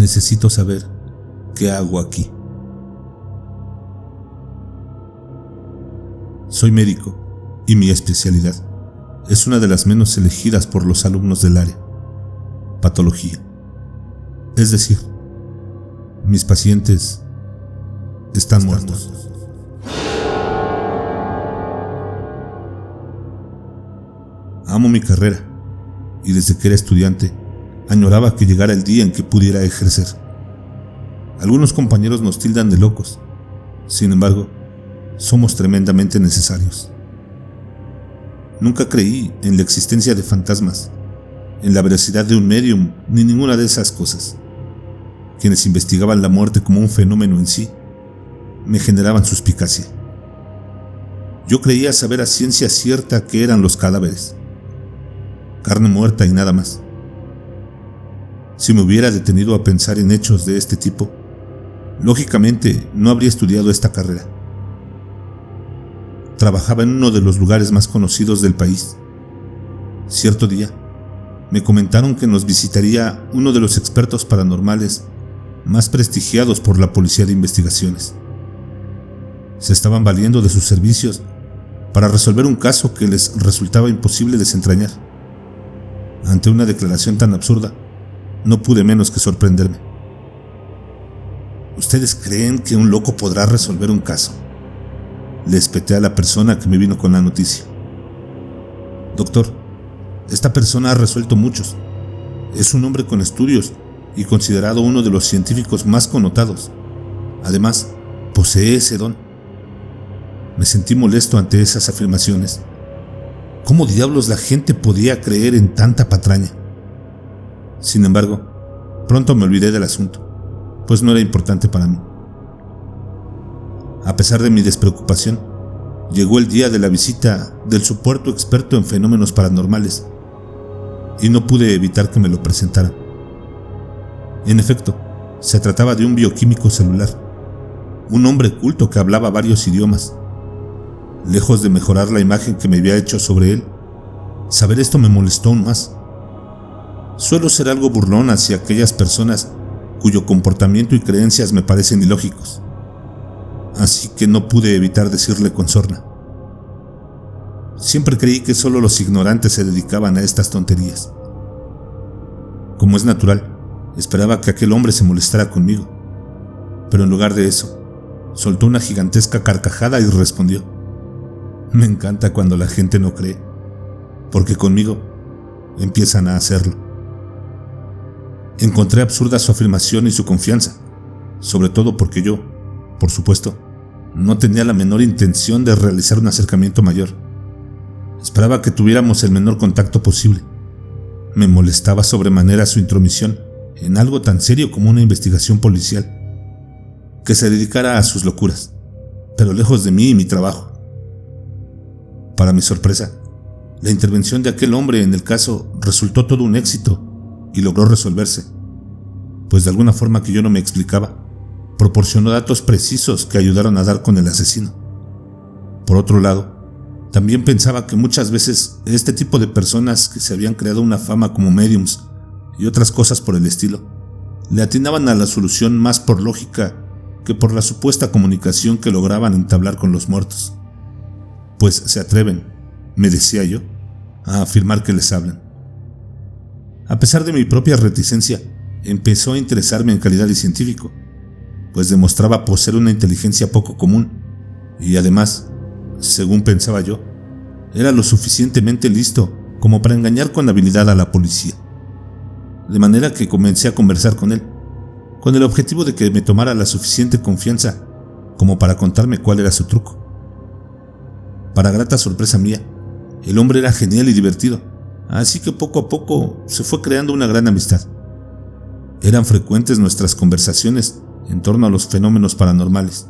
necesito saber qué hago aquí. Soy médico y mi especialidad es una de las menos elegidas por los alumnos del área, patología. Es decir, mis pacientes están, muertos. Amo mi carrera y desde que era estudiante añoraba que llegara el día en que pudiera ejercer. Algunos compañeros nos tildan de locos, sin embargo, somos tremendamente necesarios. Nunca creí en la existencia de fantasmas, en la veracidad de un medium, ni ninguna de esas cosas. Quienes investigaban la muerte como un fenómeno en sí, me generaban suspicacia. Yo creía saber a ciencia cierta que eran los cadáveres, carne muerta y nada más. Si me hubiera detenido a pensar en hechos de este tipo, lógicamente no habría estudiado esta carrera. Trabajaba en uno de los lugares más conocidos del país. Cierto día, me comentaron que nos visitaría uno de los expertos paranormales más prestigiados por la Policía de Investigaciones. Se estaban valiendo de sus servicios para resolver un caso que les resultaba imposible desentrañar. Ante una declaración tan absurda, no pude menos que sorprenderme. ¿Ustedes creen que un loco podrá resolver un caso? Le espeté a la persona que me vino con la noticia. Doctor, esta persona ha resuelto muchos. Es un hombre con estudios y considerado uno de los científicos más connotados. Además, posee ese don. Me sentí molesto ante esas afirmaciones ¿Cómo diablos la gente podía creer en tanta patraña? Sin embargo, pronto me olvidé del asunto, pues no era importante para mí. A pesar de mi despreocupación, llegó el día de la visita del supuesto experto en fenómenos paranormales, y no pude evitar que me lo presentaran. En efecto, se trataba de un bioquímico celular, un hombre culto que hablaba varios idiomas, lejos de mejorar la imagen que me había hecho sobre él. Saber esto me molestó aún más. Suelo ser algo burlón hacia aquellas personas cuyo comportamiento y creencias me parecen ilógicos. Así que no pude evitar decirle con sorna. Siempre creí que solo los ignorantes se dedicaban a estas tonterías. Como es natural, esperaba que aquel hombre se molestara conmigo. Pero en lugar de eso, soltó una gigantesca carcajada y respondió. Me encanta cuando la gente no cree, porque conmigo empiezan a hacerlo. Encontré absurda su afirmación y su confianza, sobre todo porque yo, por supuesto, no tenía la menor intención de realizar un acercamiento mayor. Esperaba que tuviéramos el menor contacto posible. Me molestaba sobremanera su intromisión en algo tan serio como una investigación policial, que se dedicara a sus locuras, pero lejos de mí y mi trabajo. Para mi sorpresa, la intervención de aquel hombre en el caso resultó todo un éxito y logró resolverse, pues de alguna forma que yo no me explicaba, proporcionó datos precisos que ayudaron a dar con el asesino. Por otro lado, también pensaba que muchas veces este tipo de personas que se habían creado una fama como mediums y otras cosas por el estilo, le atinaban a la solución más por lógica que por la supuesta comunicación que lograban entablar con los muertos pues se atreven, me decía yo, a afirmar que les hablan. A pesar de mi propia reticencia, empezó a interesarme en calidad de científico, pues demostraba poseer una inteligencia poco común y además, según pensaba yo, era lo suficientemente listo como para engañar con habilidad a la policía. De manera que comencé a conversar con él, con el objetivo de que me tomara la suficiente confianza como para contarme cuál era su truco. Para grata sorpresa mía, el hombre era genial y divertido, así que poco a poco se fue creando una gran amistad. Eran frecuentes nuestras conversaciones en torno a los fenómenos paranormales,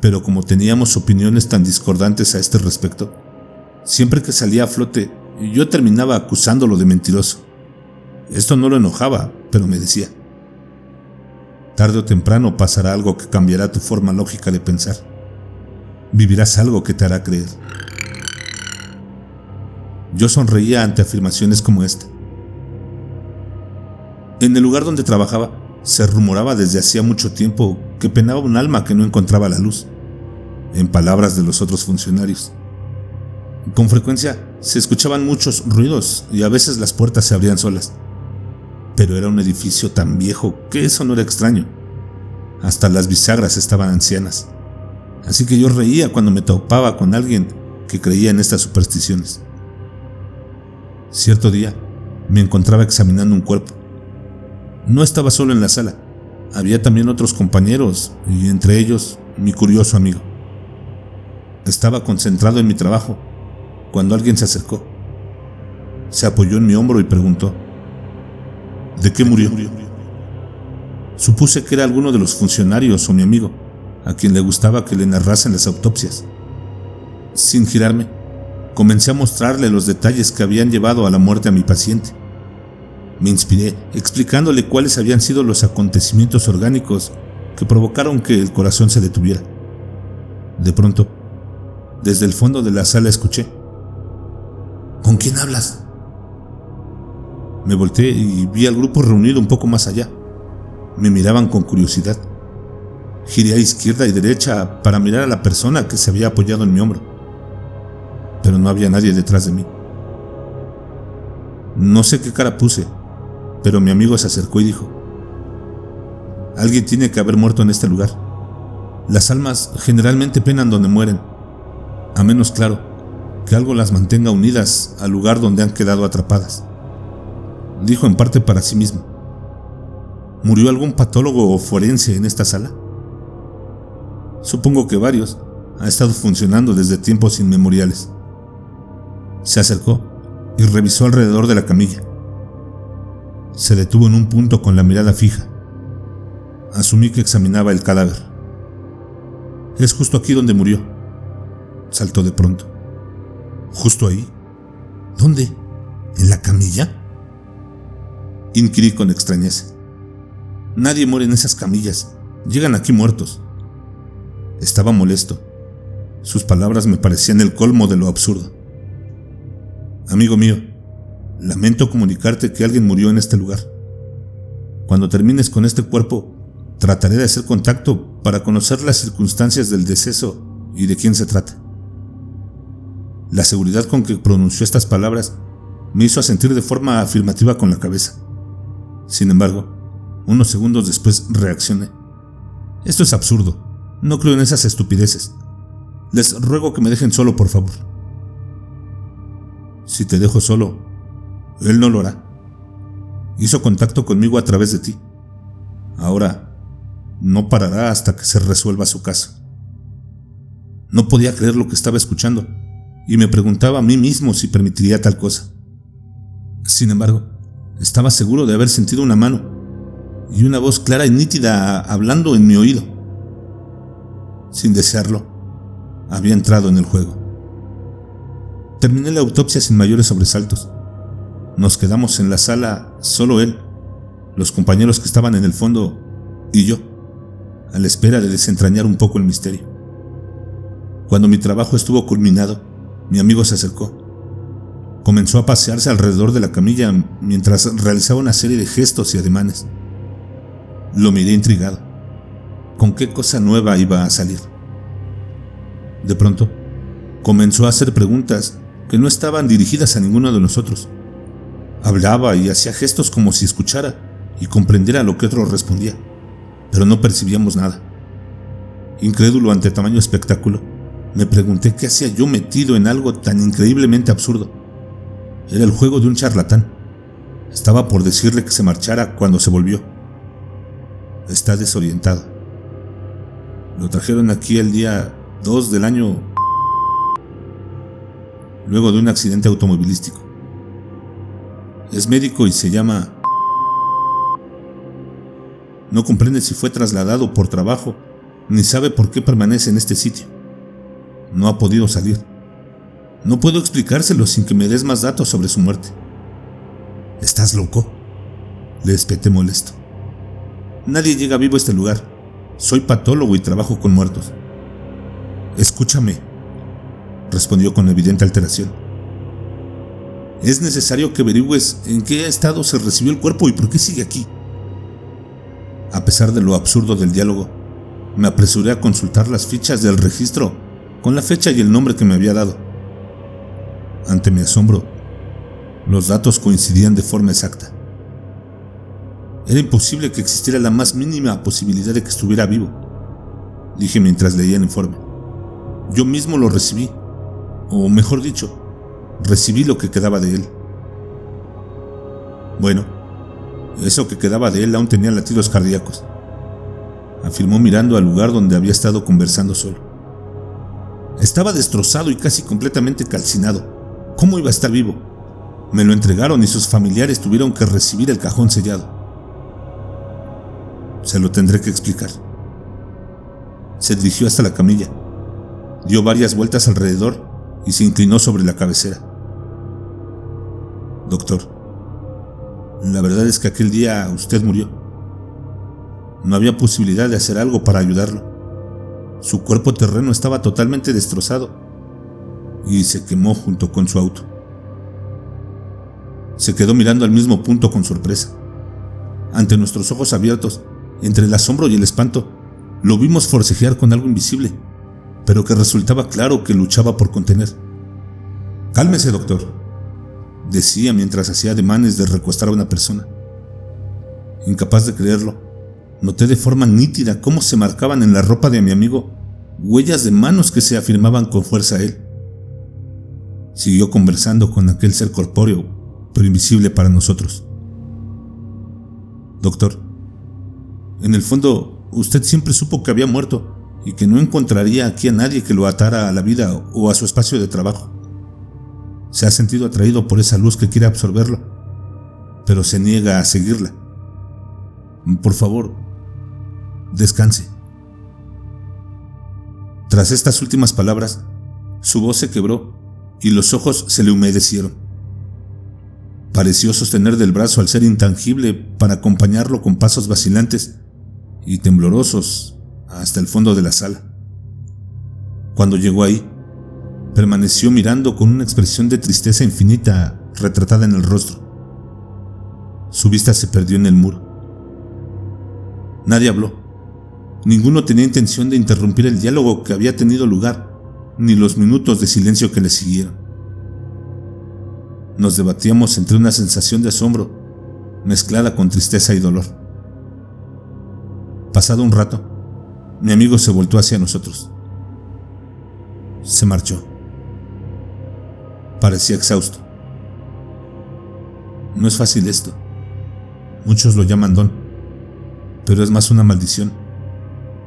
pero como teníamos opiniones tan discordantes a este respecto, siempre que salía a flote yo terminaba acusándolo de mentiroso. Esto no lo enojaba, pero me decía, tarde o temprano pasará algo que cambiará tu forma lógica de pensar vivirás algo que te hará creer. Yo sonreía ante afirmaciones como esta. En el lugar donde trabajaba, Se rumoraba desde hacía mucho tiempo que penaba un alma que no encontraba la luz, en palabras de los otros funcionarios. Con frecuencia se escuchaban muchos ruidos y a veces las puertas se abrían solas. Pero era un edificio tan viejo que eso no era extraño. Hasta las bisagras estaban ancianas. Así que yo reía cuando me topaba con alguien que creía en estas supersticiones. Cierto día me encontraba examinando un cuerpo. No estaba solo en la sala, había también otros compañeros y entre ellos mi curioso amigo. Estaba concentrado en mi trabajo cuando alguien se acercó. Se apoyó en mi hombro y preguntó, ¿de qué murió? Supuse que era alguno de los funcionarios o mi amigo, a quien le gustaba que le narrasen las autopsias. Sin girarme, comencé a mostrarle los detalles que habían llevado a la muerte a mi paciente. Me inspiré explicándole cuáles habían sido los acontecimientos orgánicos que provocaron que el corazón se detuviera. De pronto, desde el fondo de la sala escuché. ¿Con quién hablas? Me volteé y vi al grupo reunido un poco más allá. Me miraban con curiosidad. Giré a izquierda y derecha para mirar a la persona que se había apoyado en mi hombro. Pero no había nadie detrás de mí. No sé qué cara puse, pero mi amigo se acercó y dijo, Alguien tiene que haber muerto en este lugar. Las almas generalmente penan donde mueren, a menos claro que algo las mantenga unidas al lugar donde han quedado atrapadas. Dijo en parte para sí mismo. ¿Murió algún patólogo o forense en esta sala? Supongo que varios. Ha estado funcionando desde tiempos inmemoriales. Se acercó y revisó alrededor de la camilla. Se detuvo en un punto con la mirada fija. Asumí que examinaba el cadáver. Es justo aquí donde murió. Saltó de pronto. ¿Justo ahí? ¿Dónde? ¿En la camilla? Inquirí con extrañeza. Nadie muere en esas camillas. Llegan aquí muertos. Estaba molesto. Sus palabras me parecían el colmo de lo absurdo. Amigo mío, lamento comunicarte que alguien murió en este lugar. Cuando termines con este cuerpo, trataré de hacer contacto para conocer las circunstancias del deceso y de quién se trata. La seguridad con que pronunció estas palabras me hizo asentir de forma afirmativa con la cabeza. Sin embargo, unos segundos después reaccioné. Esto es absurdo. No creo en esas estupideces. Les ruego que me dejen solo, por favor. Si te dejo solo, él no lo hará. Hizo contacto conmigo a través de ti. Ahora, no parará hasta que se resuelva su caso. No podía creer lo que estaba escuchando y me preguntaba a mí mismo si permitiría tal cosa. Sin embargo, estaba seguro de haber sentido una mano y una voz clara y nítida hablando en mi oído sin desearlo, había entrado en el juego. Terminé la autopsia sin mayores sobresaltos. Nos quedamos en la sala, solo él, los compañeros que estaban en el fondo y yo, a la espera de desentrañar un poco el misterio. Cuando mi trabajo estuvo culminado, mi amigo se acercó. Comenzó a pasearse alrededor de la camilla mientras realizaba una serie de gestos y ademanes. Lo miré intrigado con qué cosa nueva iba a salir. De pronto, comenzó a hacer preguntas que no estaban dirigidas a ninguno de nosotros. Hablaba y hacía gestos como si escuchara y comprendiera lo que otro respondía, pero no percibíamos nada. Incrédulo ante tamaño espectáculo, me pregunté qué hacía yo metido en algo tan increíblemente absurdo. Era el juego de un charlatán. Estaba por decirle que se marchara cuando se volvió. Está desorientado. Lo trajeron aquí el día 2 del año luego de un accidente automovilístico. Es médico y se llama... No comprende si fue trasladado por trabajo, ni sabe por qué permanece en este sitio. No ha podido salir. No puedo explicárselo sin que me des más datos sobre su muerte. ¿Estás loco? Le espeté molesto. Nadie llega vivo a este lugar. Soy patólogo y trabajo con muertos. Escúchame, respondió con evidente alteración. Es necesario que averigües en qué estado se recibió el cuerpo y por qué sigue aquí. A pesar de lo absurdo del diálogo, me apresuré a consultar las fichas del registro con la fecha y el nombre que me había dado. Ante mi asombro, los datos coincidían de forma exacta. Era imposible que existiera la más mínima posibilidad de que estuviera vivo, dije mientras leía el informe. Yo mismo lo recibí, o mejor dicho, recibí lo que quedaba de él. Bueno, eso que quedaba de él aún tenía latidos cardíacos, afirmó mirando al lugar donde había estado conversando solo. Estaba destrozado y casi completamente calcinado. ¿Cómo iba a estar vivo? Me lo entregaron y sus familiares tuvieron que recibir el cajón sellado. Se lo tendré que explicar. Se dirigió hasta la camilla, dio varias vueltas alrededor y se inclinó sobre la cabecera. Doctor, la verdad es que aquel día usted murió. No había posibilidad de hacer algo para ayudarlo. Su cuerpo terreno estaba totalmente destrozado y se quemó junto con su auto. Se quedó mirando al mismo punto con sorpresa. Ante nuestros ojos abiertos, entre el asombro y el espanto, lo vimos forcejear con algo invisible, pero que resultaba claro que luchaba por contener. Cálmese, doctor, decía mientras hacía ademanes de recostar a una persona. Incapaz de creerlo, noté de forma nítida cómo se marcaban en la ropa de mi amigo huellas de manos que se afirmaban con fuerza a él. Siguió conversando con aquel ser corpóreo, pero invisible para nosotros. Doctor, en el fondo, usted siempre supo que había muerto y que no encontraría aquí a nadie que lo atara a la vida o a su espacio de trabajo. Se ha sentido atraído por esa luz que quiere absorberlo, pero se niega a seguirla. Por favor, descanse. Tras estas últimas palabras, su voz se quebró y los ojos se le humedecieron. Pareció sostener del brazo al ser intangible para acompañarlo con pasos vacilantes y temblorosos hasta el fondo de la sala. Cuando llegó ahí, permaneció mirando con una expresión de tristeza infinita retratada en el rostro. Su vista se perdió en el muro. Nadie habló. Ninguno tenía intención de interrumpir el diálogo que había tenido lugar, ni los minutos de silencio que le siguieron. Nos debatíamos entre una sensación de asombro, mezclada con tristeza y dolor. Pasado un rato, mi amigo se voltó hacia nosotros. Se marchó. Parecía exhausto. No es fácil esto. Muchos lo llaman don, pero es más una maldición.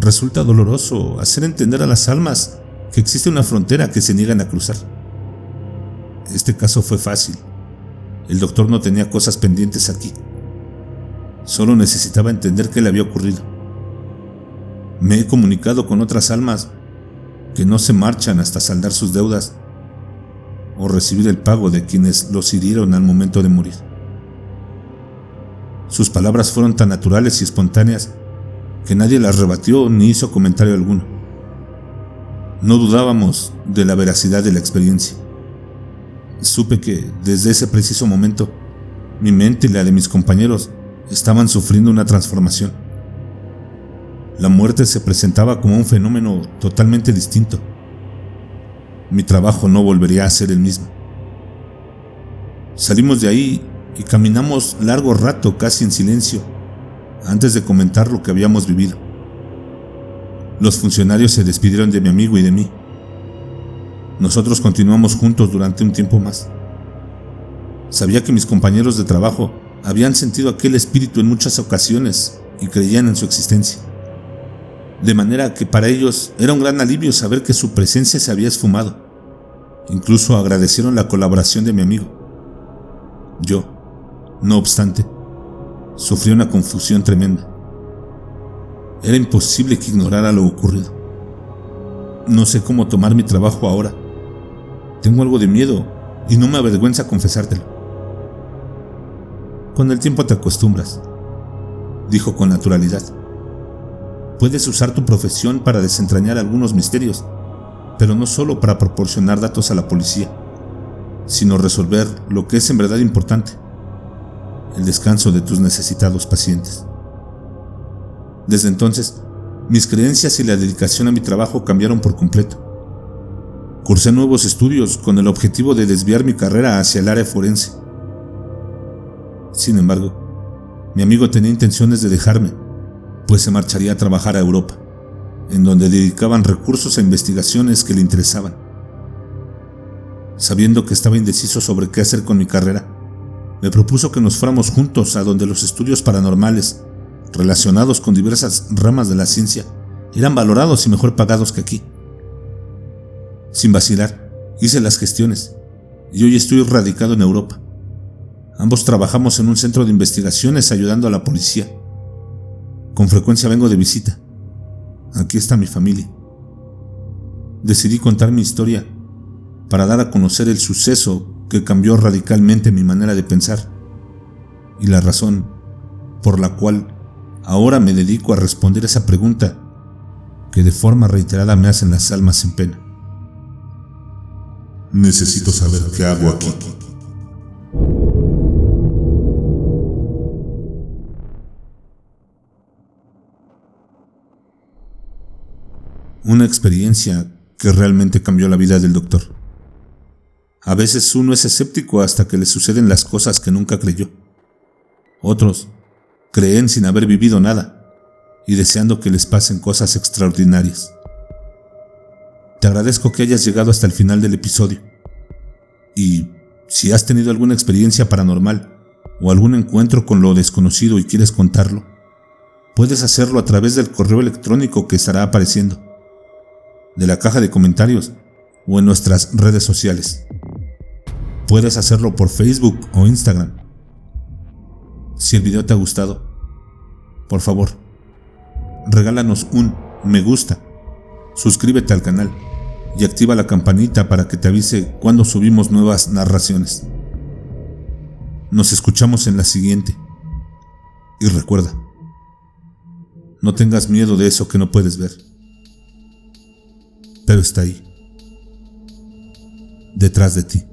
Resulta doloroso hacer entender a las almas que existe una frontera que se niegan a cruzar. Este caso fue fácil. El doctor no tenía cosas pendientes aquí. Solo necesitaba entender qué le había ocurrido. Me he comunicado con otras almas que no se marchan hasta saldar sus deudas o recibir el pago de quienes los hirieron al momento de morir. Sus palabras fueron tan naturales y espontáneas que nadie las rebatió ni hizo comentario alguno. No dudábamos de la veracidad de la experiencia. Supe que, desde ese preciso momento, mi mente y la de mis compañeros estaban sufriendo una transformación. La muerte se presentaba como un fenómeno totalmente distinto mi trabajo no volvería a ser el mismo. Salimos de ahí y caminamos largo rato casi en silencio antes de comentar lo que habíamos vivido. Los funcionarios se despidieron de mi amigo y de mí. Nosotros continuamos juntos durante un tiempo más. Sabía que mis compañeros de trabajo habían sentido aquel espíritu en muchas ocasiones y creían en su existencia de manera que para ellos era un gran alivio saber que su presencia se había esfumado. Incluso agradecieron la colaboración de mi amigo. Yo, no obstante, sufrí una confusión tremenda. Era imposible que ignorara lo ocurrido. No sé cómo tomar mi trabajo ahora. Tengo algo de miedo y no me avergüenza confesártelo. Con el tiempo te acostumbras, dijo con naturalidad. Puedes usar tu profesión para desentrañar algunos misterios, pero no solo para proporcionar datos a la policía, sino resolver lo que es en verdad importante, el descanso de tus necesitados pacientes. Desde entonces, mis creencias y la dedicación a mi trabajo cambiaron por completo. Cursé nuevos estudios con el objetivo de desviar mi carrera hacia el área forense. Sin embargo, mi amigo tenía intenciones de dejarme, pues se marcharía a trabajar a Europa, en donde dedicaban recursos a investigaciones que le interesaban. Sabiendo que estaba indeciso sobre qué hacer con mi carrera, me propuso que nos fuéramos juntos a donde los estudios paranormales, relacionados con diversas ramas de la ciencia, eran valorados y mejor pagados que aquí. Sin vacilar, hice las gestiones y hoy estoy radicado en Europa. Ambos trabajamos en un centro de investigaciones ayudando a la policía. Con frecuencia vengo de visita. Aquí está mi familia. Decidí contar mi historia para dar a conocer el suceso que cambió radicalmente mi manera de pensar y la razón por la cual ahora me dedico a responder esa pregunta que de forma reiterada me hacen las almas en pena. Necesito saber qué hago aquí. Una experiencia que realmente cambió la vida del doctor. A veces uno es escéptico hasta que le suceden las cosas que nunca creyó. Otros creen sin haber vivido nada y deseando que les pasen cosas extraordinarias. Te agradezco que hayas llegado hasta el final del episodio. Y si has tenido alguna experiencia paranormal o algún encuentro con lo desconocido y quieres contarlo, puedes hacerlo a través del correo electrónico que estará apareciendo, de la caja de comentarios o en nuestras redes sociales. Puedes hacerlo por Facebook o Instagram. Si el video te ha gustado, por favor, regálanos un me gusta, suscríbete al canal y activa la campanita para que te avise cuando subimos nuevas narraciones. Nos escuchamos en la siguiente. Y recuerda, no tengas miedo de eso que no puedes ver, pero está ahí, detrás de ti.